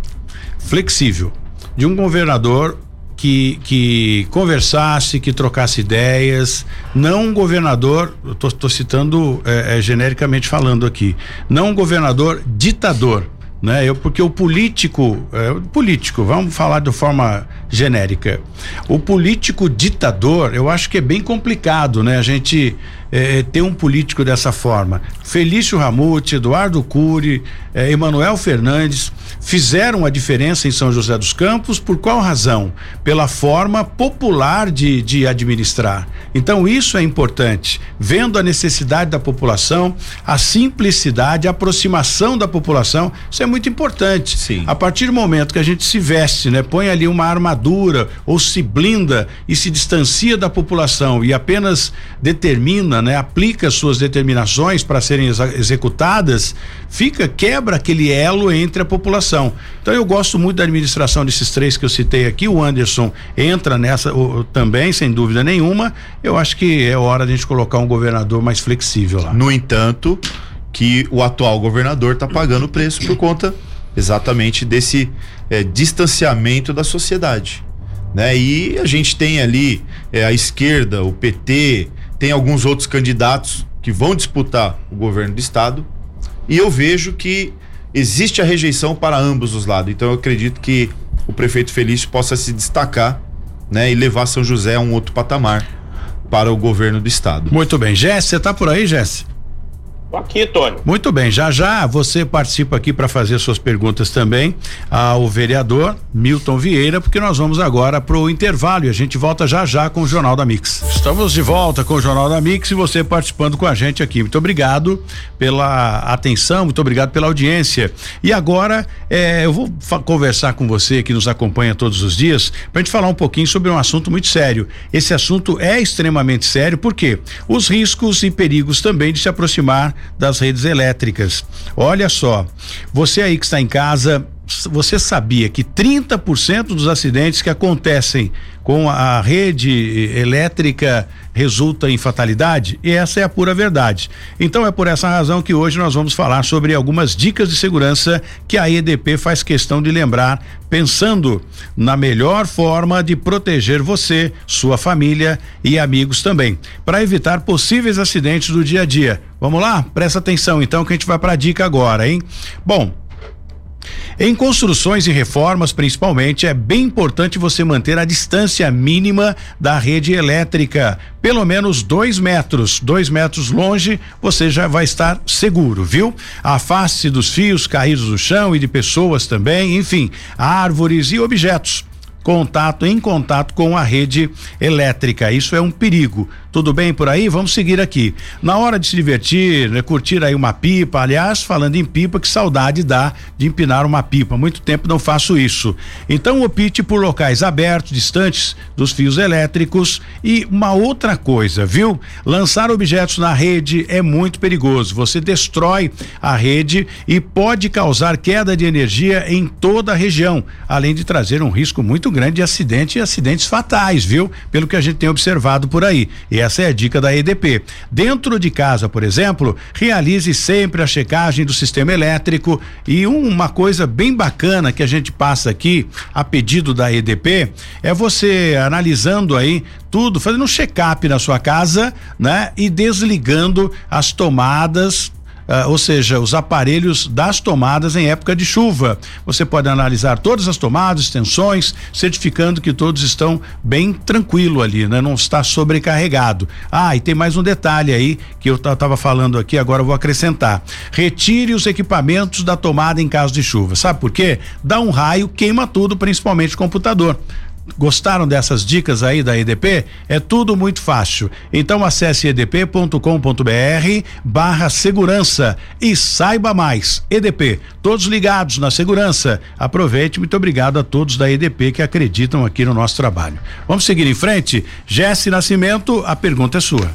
flexível, de um governador que, que conversasse, que trocasse ideias, não um governador, estou citando é, é, genericamente falando aqui, não um governador ditador né? Eu porque o político, é, político, vamos falar de forma genérica. O político ditador, eu acho que é bem complicado, né? A gente é, ter um político dessa forma. Felício Ramute, Eduardo Cury, é, Emanuel Fernandes fizeram a diferença em São José dos Campos por qual razão? Pela forma popular de, de administrar. Então isso é importante, vendo a necessidade da população, a simplicidade, a aproximação da população, isso é muito importante. Sim. A partir do momento que a gente se veste, né, põe ali uma armadura ou se blinda e se distancia da população e apenas determina, né, aplica suas determinações para serem ex executadas, fica quebra aquele elo entre a população. Então eu gosto muito da administração desses três que eu citei aqui. O Anderson entra nessa o, também, sem dúvida nenhuma. Eu acho que é hora de a gente colocar um governador mais flexível lá. No entanto, que o atual governador está pagando o preço por conta exatamente desse é, distanciamento da sociedade. né? E a gente tem ali é, a esquerda, o PT, tem alguns outros candidatos que vão disputar o governo do estado e eu vejo que existe a rejeição para ambos os lados. Então eu acredito que o prefeito Felício possa se destacar, né, e levar São José a um outro patamar para o governo do estado. Muito bem, Jesse, você está por aí, Jesse? Aqui, Tony. Muito bem, já já você participa aqui para fazer suas perguntas também ao vereador Milton Vieira, porque nós vamos agora para o intervalo e a gente volta já já com o Jornal da Mix. Estamos de volta com o Jornal da Mix e você participando com a gente aqui. Muito obrigado pela atenção, muito obrigado pela audiência. E agora eh, eu vou conversar com você que nos acompanha todos os dias para a gente falar um pouquinho sobre um assunto muito sério. Esse assunto é extremamente sério porque os riscos e perigos também de se aproximar das redes elétricas. Olha só, você aí que está em casa, você sabia que 30% dos acidentes que acontecem com a rede elétrica resulta em fatalidade? E essa é a pura verdade. Então é por essa razão que hoje nós vamos falar sobre algumas dicas de segurança que a EDP faz questão de lembrar, pensando na melhor forma de proteger você, sua família e amigos também, para evitar possíveis acidentes do dia a dia. Vamos lá? Presta atenção então que a gente vai para a dica agora, hein? Bom, em construções e reformas, principalmente, é bem importante você manter a distância mínima da rede elétrica, pelo menos dois metros. Dois metros longe, você já vai estar seguro, viu? Afaste dos fios caídos do chão e de pessoas também, enfim, árvores e objetos contato em contato com a rede elétrica. Isso é um perigo. Tudo bem por aí? Vamos seguir aqui. Na hora de se divertir, né, curtir aí uma pipa. Aliás, falando em pipa, que saudade dá de empinar uma pipa. Muito tempo não faço isso. Então opte por locais abertos, distantes dos fios elétricos e uma outra coisa, viu? Lançar objetos na rede é muito perigoso. Você destrói a rede e pode causar queda de energia em toda a região, além de trazer um risco muito grande de acidente e acidentes fatais, viu? Pelo que a gente tem observado por aí. E essa é a dica da EDP. Dentro de casa, por exemplo, realize sempre a checagem do sistema elétrico e uma coisa bem bacana que a gente passa aqui a pedido da EDP é você analisando aí tudo, fazendo um check-up na sua casa, né? E desligando as tomadas ou seja, os aparelhos das tomadas em época de chuva. Você pode analisar todas as tomadas, extensões, certificando que todos estão bem tranquilo ali, né? Não está sobrecarregado. Ah, e tem mais um detalhe aí que eu estava falando aqui, agora vou acrescentar. Retire os equipamentos da tomada em caso de chuva. Sabe por quê? Dá um raio, queima tudo, principalmente o computador. Gostaram dessas dicas aí da EDP? É tudo muito fácil. Então acesse edp.com.br barra segurança e saiba mais. EDP, todos ligados na segurança. Aproveite, muito obrigado a todos da EDP que acreditam aqui no nosso trabalho. Vamos seguir em frente? Jesse Nascimento, a pergunta é sua.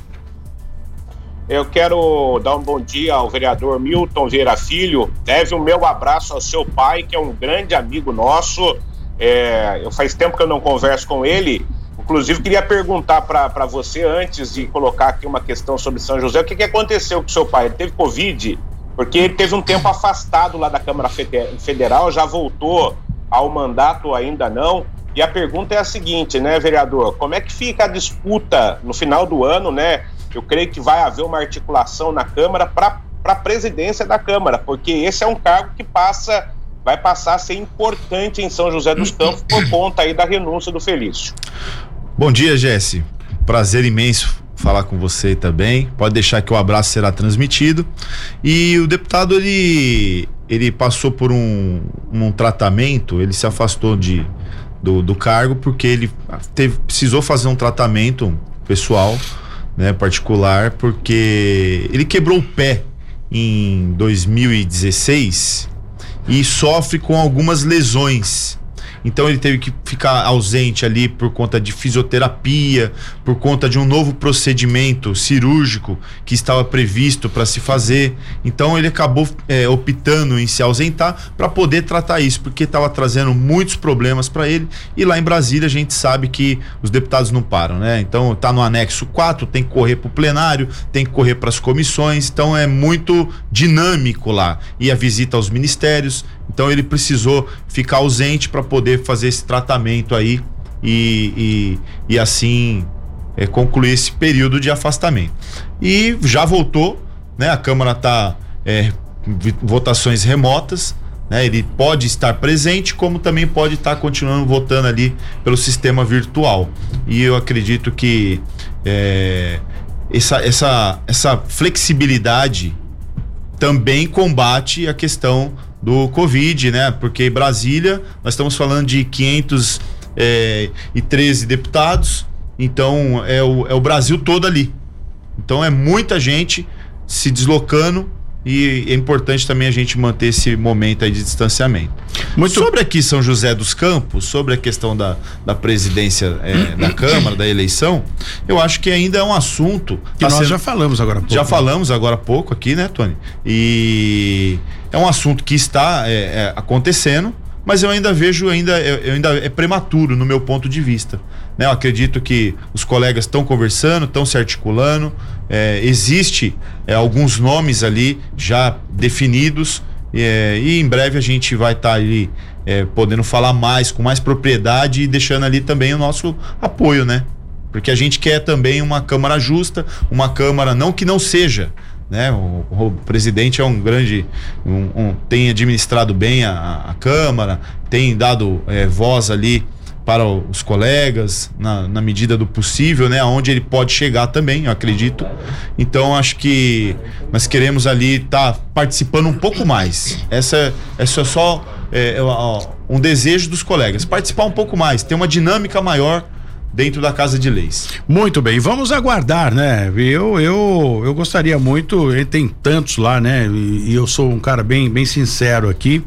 Eu quero dar um bom dia ao vereador Milton Vieira Filho. Deve o meu abraço ao seu pai, que é um grande amigo nosso é, eu faz tempo que eu não converso com ele. Inclusive, queria perguntar para você, antes de colocar aqui uma questão sobre São José, o que, que aconteceu com seu pai? Ele teve Covid? Porque ele teve um tempo afastado lá da Câmara Federal, já voltou ao mandato, ainda não. E a pergunta é a seguinte, né, vereador? Como é que fica a disputa no final do ano, né? Eu creio que vai haver uma articulação na Câmara para a presidência da Câmara, porque esse é um cargo que passa vai passar a ser importante em São José dos Campos por conta aí da renúncia do Felício. Bom dia, Jesse. Prazer imenso falar com você também. Pode deixar que o abraço será transmitido. E o deputado ele ele passou por um, um tratamento, ele se afastou de do, do cargo porque ele teve, precisou fazer um tratamento pessoal, né, particular, porque ele quebrou o pé em 2016 e sofre com algumas lesões. Então ele teve que ficar ausente ali por conta de fisioterapia, por conta de um novo procedimento cirúrgico que estava previsto para se fazer. Então ele acabou é, optando em se ausentar para poder tratar isso, porque estava trazendo muitos problemas para ele. E lá em Brasília a gente sabe que os deputados não param, né? Então tá no anexo 4, tem que correr para o plenário, tem que correr para as comissões. Então é muito dinâmico lá. E a visita aos ministérios. Então ele precisou ficar ausente para poder fazer esse tratamento aí e, e, e assim é, concluir esse período de afastamento. E já voltou, né? A Câmara está é, votações remotas, né? Ele pode estar presente, como também pode estar continuando votando ali pelo sistema virtual. E eu acredito que é, essa, essa, essa flexibilidade também combate a questão do Covid, né? Porque Brasília, nós estamos falando de 513 é, deputados, então é o, é o Brasil todo ali. Então é muita gente se deslocando e é importante também a gente manter esse momento aí de distanciamento. Muito... Sobre aqui São José dos Campos, sobre a questão da, da presidência é, da Câmara, da eleição, eu acho que ainda é um assunto. Que tá nós sendo... já falamos agora há pouco. Já né? falamos agora há pouco aqui, né, Tony? E é um assunto que está é, é, acontecendo, mas eu ainda vejo, ainda, eu ainda é prematuro no meu ponto de vista. Né? Eu acredito que os colegas estão conversando, estão se articulando, é, existe é, alguns nomes ali já definidos é, e em breve a gente vai estar tá ali é, podendo falar mais, com mais propriedade e deixando ali também o nosso apoio, né? Porque a gente quer também uma Câmara justa, uma Câmara não que não seja, né? O, o, presidente é um grande, um, um, tem administrado bem a, a Câmara, tem dado é, voz ali para os colegas na, na, medida do possível, né? Aonde ele pode chegar também, eu acredito. Então acho que nós queremos ali estar tá participando um pouco mais. Essa, essa é só é, um desejo dos colegas, participar um pouco mais, ter uma dinâmica maior dentro da Casa de Leis. Muito bem, vamos aguardar, né? Eu eu, eu gostaria muito, tem tantos lá, né? E, e, eu sou um cara bem bem sincero aqui.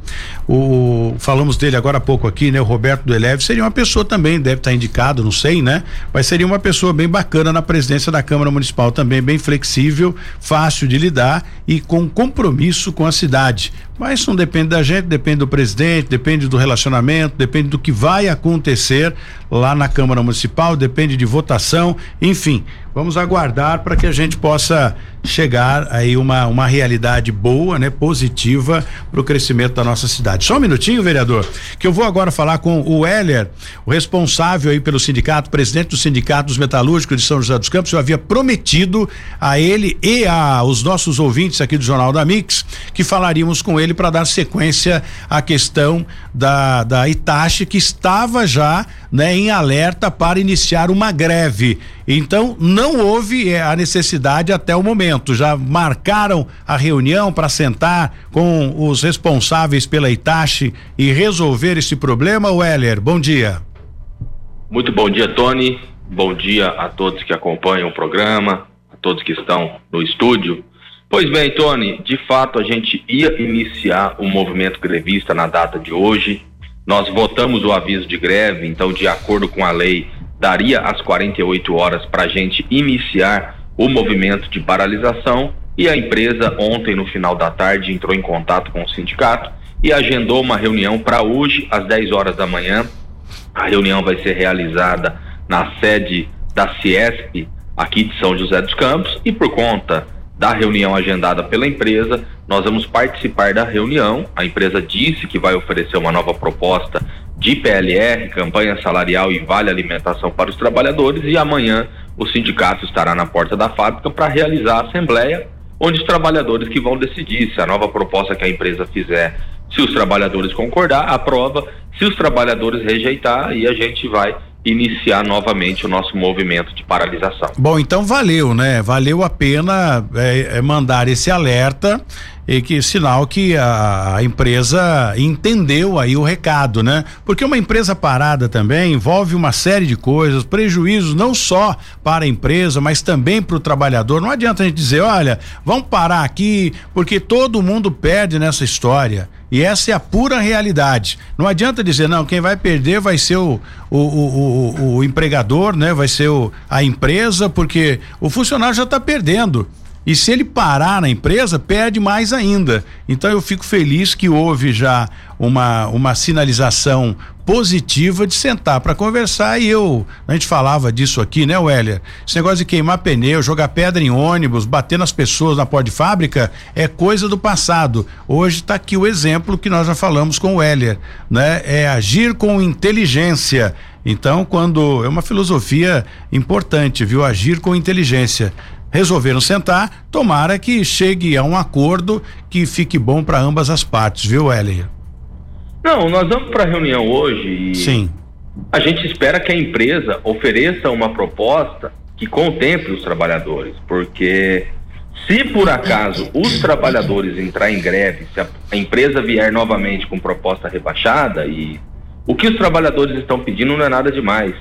O falamos dele agora há pouco aqui, né? O Roberto do Eleve seria uma pessoa também, deve estar indicado, não sei, né? Mas seria uma pessoa bem bacana na presidência da Câmara Municipal também, bem flexível, fácil de lidar e com compromisso com a cidade. Mas isso não depende da gente, depende do presidente, depende do relacionamento, depende do que vai acontecer lá na Câmara Municipal, depende de votação, enfim. Vamos aguardar para que a gente possa chegar aí uma, uma realidade boa, né, positiva para o crescimento da nossa cidade. Só um minutinho, vereador, que eu vou agora falar com o Heller, o responsável aí pelo sindicato, presidente do Sindicato dos Metalúrgicos de São José dos Campos. Eu havia prometido a ele e a os nossos ouvintes aqui do Jornal da Mix que falaríamos com ele para dar sequência à questão da da Itachi que estava já, né, em alerta para iniciar uma greve. Então, não houve eh, a necessidade até o momento. Já marcaram a reunião para sentar com os responsáveis pela Itachi e resolver esse problema, Weller? Bom dia. Muito bom dia, Tony. Bom dia a todos que acompanham o programa, a todos que estão no estúdio. Pois bem, Tony, de fato a gente ia iniciar o movimento grevista na data de hoje. Nós votamos o aviso de greve, então, de acordo com a lei, daria as 48 horas para a gente iniciar o movimento de paralisação e a empresa ontem no final da tarde entrou em contato com o sindicato e agendou uma reunião para hoje às 10 horas da manhã. A reunião vai ser realizada na sede da Ciesp aqui de São José dos Campos e por conta da reunião agendada pela empresa, nós vamos participar da reunião. A empresa disse que vai oferecer uma nova proposta de PLR, campanha salarial e vale alimentação para os trabalhadores e amanhã o sindicato estará na porta da fábrica para realizar a assembleia, onde os trabalhadores que vão decidir se a nova proposta que a empresa fizer, se os trabalhadores concordar, aprova, se os trabalhadores rejeitar, aí a gente vai iniciar novamente o nosso movimento de paralisação. Bom, então valeu, né? Valeu a pena é, é mandar esse alerta e que sinal que a, empresa entendeu aí o recado, né? Porque uma empresa parada também envolve uma série de coisas, prejuízos não só para a empresa, mas também para o trabalhador. Não adianta a gente dizer, olha, vamos parar aqui, porque todo mundo perde nessa história. E essa é a pura realidade. Não adianta dizer, não, quem vai perder vai ser o, o, o, o, o empregador, né? Vai ser o, a empresa, porque o funcionário já está perdendo. E se ele parar na empresa, perde mais ainda. Então eu fico feliz que houve já uma, uma sinalização positiva de sentar para conversar e eu, a gente falava disso aqui, né, Weller? Esse negócio de queimar pneu, jogar pedra em ônibus, bater nas pessoas na porta de fábrica é coisa do passado. Hoje está aqui o exemplo que nós já falamos com o Weller, né? É agir com inteligência Então, quando é uma filosofia importante, viu? Agir com inteligência. Resolveram sentar, tomara que chegue a um acordo que fique bom para ambas as partes, viu, Elier? Não, nós vamos para a reunião hoje e Sim. a gente espera que a empresa ofereça uma proposta que contemple os trabalhadores, porque se por acaso os trabalhadores entrar em greve, se a, a empresa vier novamente com proposta rebaixada e o que os trabalhadores estão pedindo não é nada demais.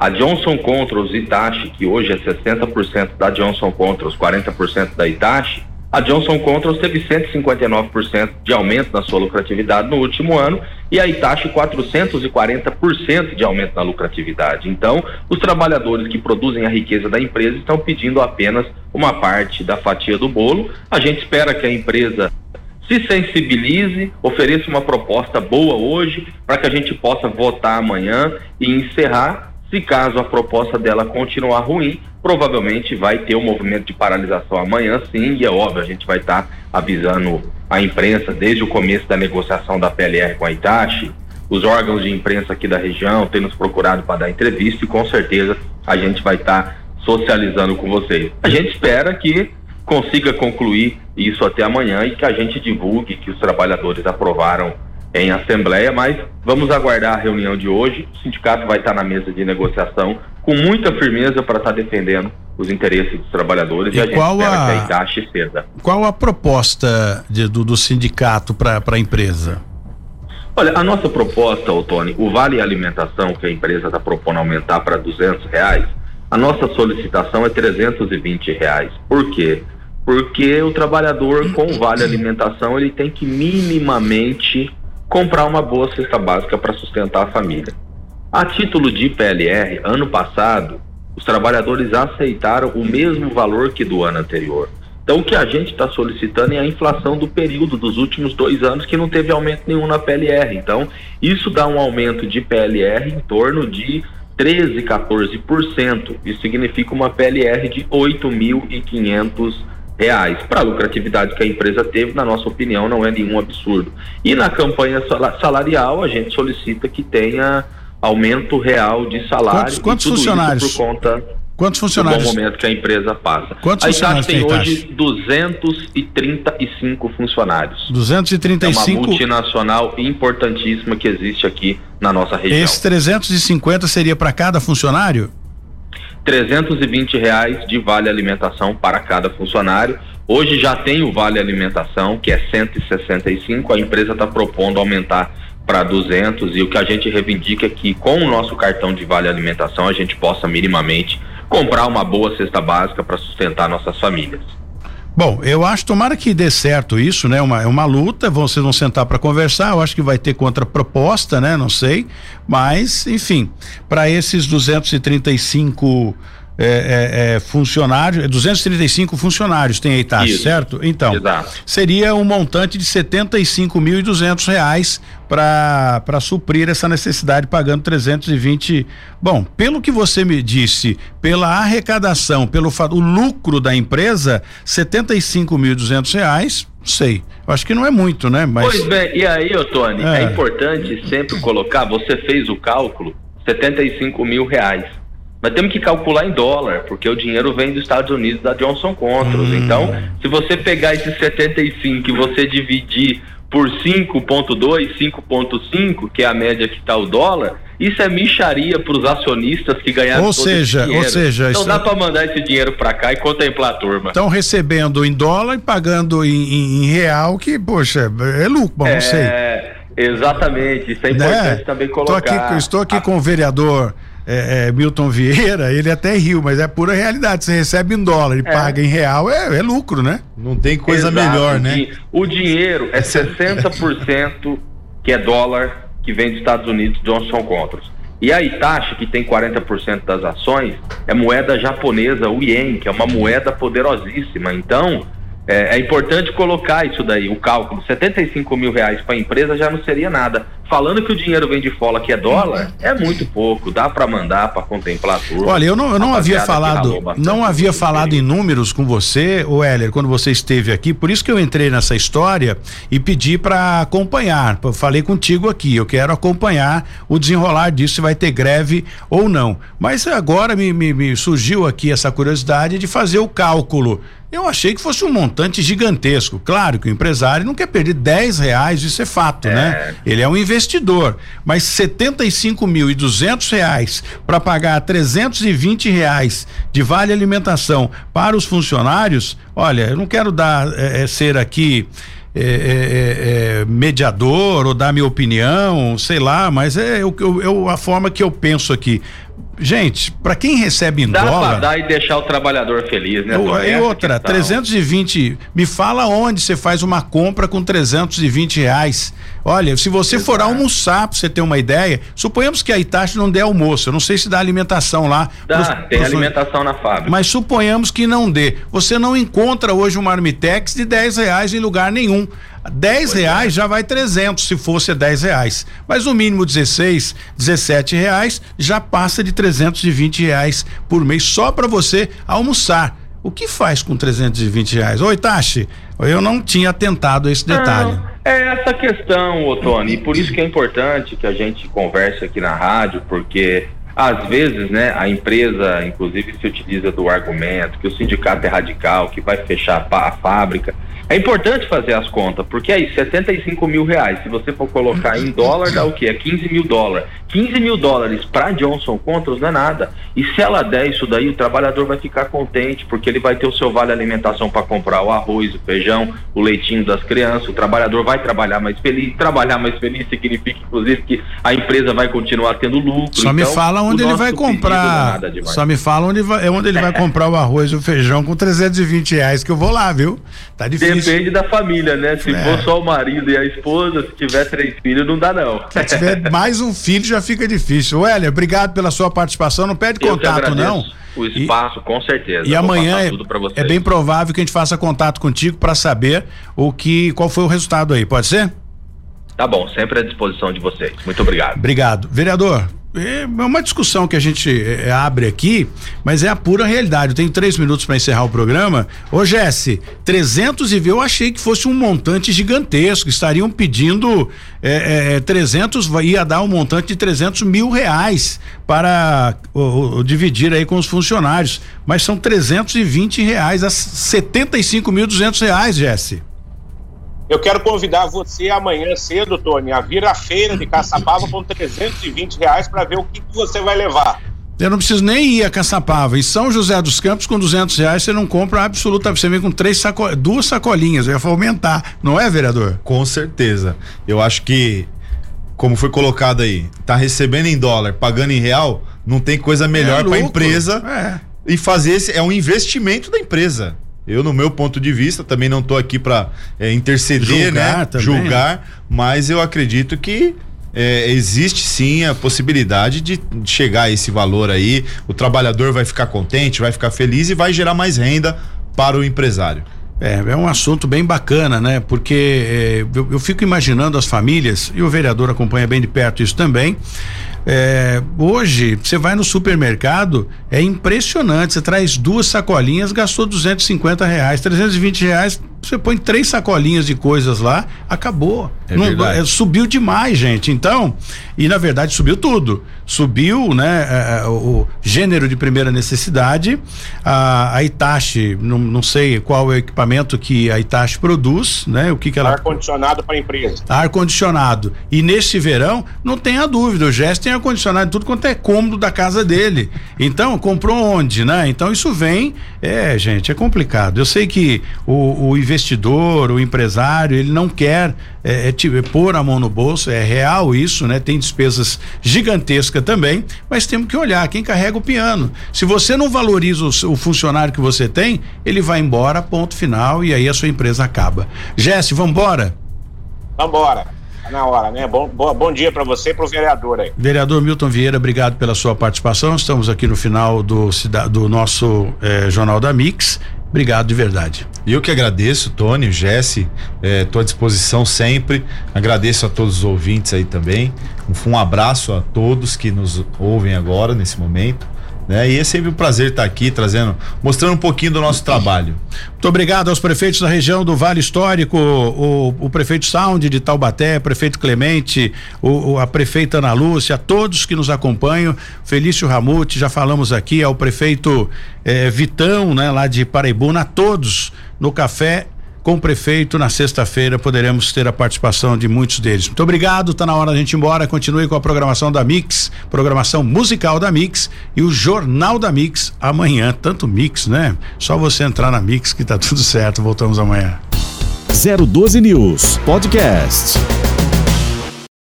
A Johnson Controls Itachi, que hoje é 60% da Johnson Controls, 40% da Itachi, a Johnson Controls teve 159% de aumento na sua lucratividade no último ano e a Itachi 440% de aumento na lucratividade. Então, os trabalhadores que produzem a riqueza da empresa estão pedindo apenas uma parte da fatia do bolo. A gente espera que a empresa se sensibilize, ofereça uma proposta boa hoje para que a gente possa votar amanhã e encerrar. Se caso a proposta dela continuar ruim, provavelmente vai ter um movimento de paralisação amanhã, sim, e é óbvio, a gente vai estar tá avisando a imprensa desde o começo da negociação da PLR com a Itachi. Os órgãos de imprensa aqui da região têm nos procurado para dar entrevista e com certeza a gente vai estar tá socializando com vocês. A gente espera que consiga concluir isso até amanhã e que a gente divulgue que os trabalhadores aprovaram em assembleia, mas vamos aguardar a reunião de hoje. O sindicato vai estar na mesa de negociação com muita firmeza para estar defendendo os interesses dos trabalhadores e, e a gente espera a, que a Itachi ceda. Qual a proposta de, do, do, sindicato para a empresa? Olha, a nossa proposta, Tony, o vale alimentação que a empresa está propondo aumentar para duzentos reais, a nossa solicitação é trezentos e vinte reais. Por quê? Porque o trabalhador com o vale alimentação ele tem que minimamente comprar uma boa cesta básica para sustentar a família. A título de PLR, ano passado, os trabalhadores aceitaram o mesmo valor que do ano anterior. Então, o que a gente está solicitando é a inflação do período dos últimos dois anos, que não teve aumento nenhum na PLR. Então, isso dá um aumento de PLR em torno de 13, 14%. Isso significa uma PLR de 8.500 reais. Para a lucratividade que a empresa teve, na nossa opinião, não é nenhum absurdo. E na campanha salarial, a gente solicita que tenha aumento real de salário. Quantos, quantos funcionários? por conta Quantos funcionários? No momento que a empresa passa. Quantos a funcionários tem, tem hoje 235 funcionários. 235. É uma multinacional importantíssima que existe aqui na nossa região. Esse 350 seria para cada funcionário? 320 reais de vale alimentação para cada funcionário. Hoje já tem o vale alimentação, que é 165, a empresa está propondo aumentar para 200 e o que a gente reivindica é que com o nosso cartão de vale alimentação a gente possa minimamente comprar uma boa cesta básica para sustentar nossas famílias. Bom, eu acho, tomara que dê certo isso, né? Uma, é uma luta, vocês vão sentar para conversar, eu acho que vai ter contraproposta, né? Não sei, mas, enfim, para esses 235 é, é, é, funcionários, 235 funcionários tem a Itachi, certo? Então, Exato. seria um montante de 75.200 reais para suprir essa necessidade pagando 320. Bom, pelo que você me disse, pela arrecadação, pelo o lucro da empresa, 75.200 reais, sei. Eu acho que não é muito, né? Mas... Pois bem, e aí, Tony, é. é importante sempre colocar, você fez o cálculo, 75 mil reais. Mas temos que calcular em dólar, porque o dinheiro vem dos Estados Unidos da Johnson Controls. Hum. Então, se você pegar esses 75 e você dividir por 5.2, 5.5, que é a média que está o dólar, isso é micharia para os acionistas que ganharam ou seja, Ou seja, então dá para mandar esse dinheiro para cá e contemplar a turma. Estão recebendo em dólar e pagando em, em, em, real, que, poxa, é lucro, bom, é, não sei. Exatamente, isso é né? importante né? também colocar. Aqui, estou aqui a... com o vereador é, é, Milton Vieira, ele até riu, mas é pura realidade. Você recebe em dólar e é. paga em real, é, é, lucro, né? Não tem coisa Exato. melhor, né? O dinheiro é 60% que é dólar que vem dos Estados Unidos, Johnson Controls. E a Itachi, que tem 40% das ações, é moeda japonesa, o ien, que é uma moeda poderosíssima. Então, é, é, importante colocar isso daí, o cálculo. 75 mil reais para a empresa já não seria nada. Falando que o dinheiro vem de fora que é dólar, é muito pouco. Dá para mandar para contemplar tudo. Olha, eu não, eu não havia falado, não havia falado em números com você, o Heller, quando você esteve aqui. Por isso que eu entrei nessa história e pedi para acompanhar. Eu falei contigo aqui. Eu quero acompanhar o desenrolar disso, se vai ter greve ou não. Mas agora me, me, me surgiu aqui essa curiosidade de fazer o cálculo eu achei que fosse um montante gigantesco. Claro que o empresário não quer perder 10 reais, isso é fato, é. né? Ele é um investidor. Mas 75 mil e duzentos reais para pagar 320 reais de vale alimentação para os funcionários, olha, eu não quero dar é, ser aqui. É, é, é, é, mediador ou dar minha opinião, sei lá, mas é eu, eu, eu, a forma que eu penso aqui. Gente, para quem recebe em Dá dólar. Dá pra dar e deixar o trabalhador feliz, né? e outra, questão. 320. Me fala onde você faz uma compra com 320 reais. Olha, se você Exato. for almoçar, pra você ter uma ideia, suponhamos que a Itachi não dê almoço. Eu não sei se dá alimentação lá. Dá, pros, tem pros, alimentação na fábrica. Mas suponhamos que não dê. Você não encontra hoje um marmitex de 10 reais em lugar nenhum. 10 é. reais já vai 300 se fosse 10 reais. Mas no mínimo 16, 17 reais já passa de 320 reais por mês só para você almoçar. O que faz com 320 reais? Oi, Tashi, eu não tinha atentado a esse detalhe. Não, é essa questão, Otone, e por isso que é importante que a gente converse aqui na rádio, porque às vezes, né, a empresa, inclusive, se utiliza do argumento que o sindicato é radical, que vai fechar a fábrica. É importante fazer as contas, porque aí 75 mil reais, se você for colocar em dólar, dá o quê? É 15 mil dólares. 15 mil dólares para Johnson Controls não é nada. E se ela der isso daí, o trabalhador vai ficar contente, porque ele vai ter o seu vale alimentação para comprar o arroz, o feijão, o leitinho das crianças. O trabalhador vai trabalhar mais feliz. Trabalhar mais feliz significa, inclusive, que a empresa vai continuar tendo lucro. Só então, me fala onde ele vai comprar. É Só me fala onde, vai, onde ele vai comprar o arroz e o feijão com 320 reais, que eu vou lá, viu? Tá difícil. Depende da família, né? Se é. for só o marido e a esposa, se tiver três filhos, não dá não. Se tiver mais um filho, já fica difícil. Uélia, obrigado pela sua participação. Não pede Eu contato, não. O espaço, e, com certeza. E amanhã é, é bem provável que a gente faça contato contigo para saber o que, qual foi o resultado aí. Pode ser? Tá bom, sempre à disposição de vocês. Muito obrigado. Obrigado. Vereador, é uma discussão que a gente é, abre aqui, mas é a pura realidade. Eu tenho três minutos para encerrar o programa. Ô, Jesse, 300 e eu achei que fosse um montante gigantesco. Estariam pedindo é, é, 300, ia dar um montante de 300 mil reais para dividir aí com os funcionários. Mas são 320 reais a 75 mil 200 reais, Jesse. Eu quero convidar você amanhã cedo, Tony, a vir à feira de Caçapava com 320 reais para ver o que, que, você vai levar. Eu não preciso nem ir a Caçapava. Em São José dos Campos, com 200 reais, você não compra absolutamente. Você vem com três saco, duas sacolinhas. Eu ia aumentar, não é, vereador? Com certeza. Eu acho que, como foi colocado aí, tá recebendo em dólar, pagando em real, não tem coisa melhor é para a empresa. É. E fazer esse é um investimento da empresa. Eu, no meu ponto de vista, também não estou aqui para é, interceder, julgar né? Também. Julgar, mas eu acredito que é, existe sim a possibilidade de chegar a esse valor aí. O trabalhador vai ficar contente, vai ficar feliz e vai gerar mais renda para o empresário. É, é um assunto bem bacana, né? Porque é, eu, eu, fico imaginando as famílias, e o vereador acompanha bem de perto isso também. É, hoje, você vai no supermercado, é impressionante. Você traz duas sacolinhas, gastou 250 reais, 320 reais você põe três sacolinhas de coisas lá, acabou. É Não, é, subiu demais, gente. Então, e na verdade subiu tudo. Subiu, né, é, é o gênero de primeira necessidade, a, a Itachi, não, não sei qual é o equipamento que a Itachi produz, né? O que que ela ar condicionado para a empresa. Ar condicionado. E neste verão, não tenha dúvida, o Gesto tem ar condicionado tudo quanto é cômodo da casa dele. Então, comprou onde, né? Então isso vem, é, gente, é complicado. Eu sei que o, o investidor, o empresário, ele não quer é, é, é, pôr a mão no bolso, é real isso, né? Tem despesas gigantescas também, mas temos que olhar quem carrega o piano. Se você não valoriza o, o funcionário que você tem, ele vai embora, ponto final, e aí a sua empresa acaba. Jesse? Vambora tá na hora, né? Bom, bom, bom dia para você e para o vereador aí. Vereador Milton Vieira, obrigado pela sua participação. Estamos aqui no final do, do nosso eh, Jornal da Mix Obrigado de verdade. E eu que agradeço, Tony, Jesse, estou à disposição sempre. Agradeço a todos os ouvintes aí também. Um, um abraço a todos que nos ouvem agora, nesse momento. Né? E é sempre um prazer estar aqui trazendo, mostrando um pouquinho do nosso trabalho. Muito obrigado aos prefeitos da região do Vale Histórico, o, o prefeito Sound de Taubaté, prefeito Clemente, o, a prefeita Ana Lúcia, a todos que nos acompanham, Felício Ramute, já falamos aqui, ao prefeito eh, Vitão, né, lá de Paraibuna, a todos no café com o prefeito na sexta-feira poderemos ter a participação de muitos deles. Muito obrigado, tá na hora da gente ir embora. Continue com a programação da Mix, programação musical da Mix e o Jornal da Mix amanhã, tanto Mix, né? Só você entrar na Mix que tá tudo certo. Voltamos amanhã. 012 News Podcast.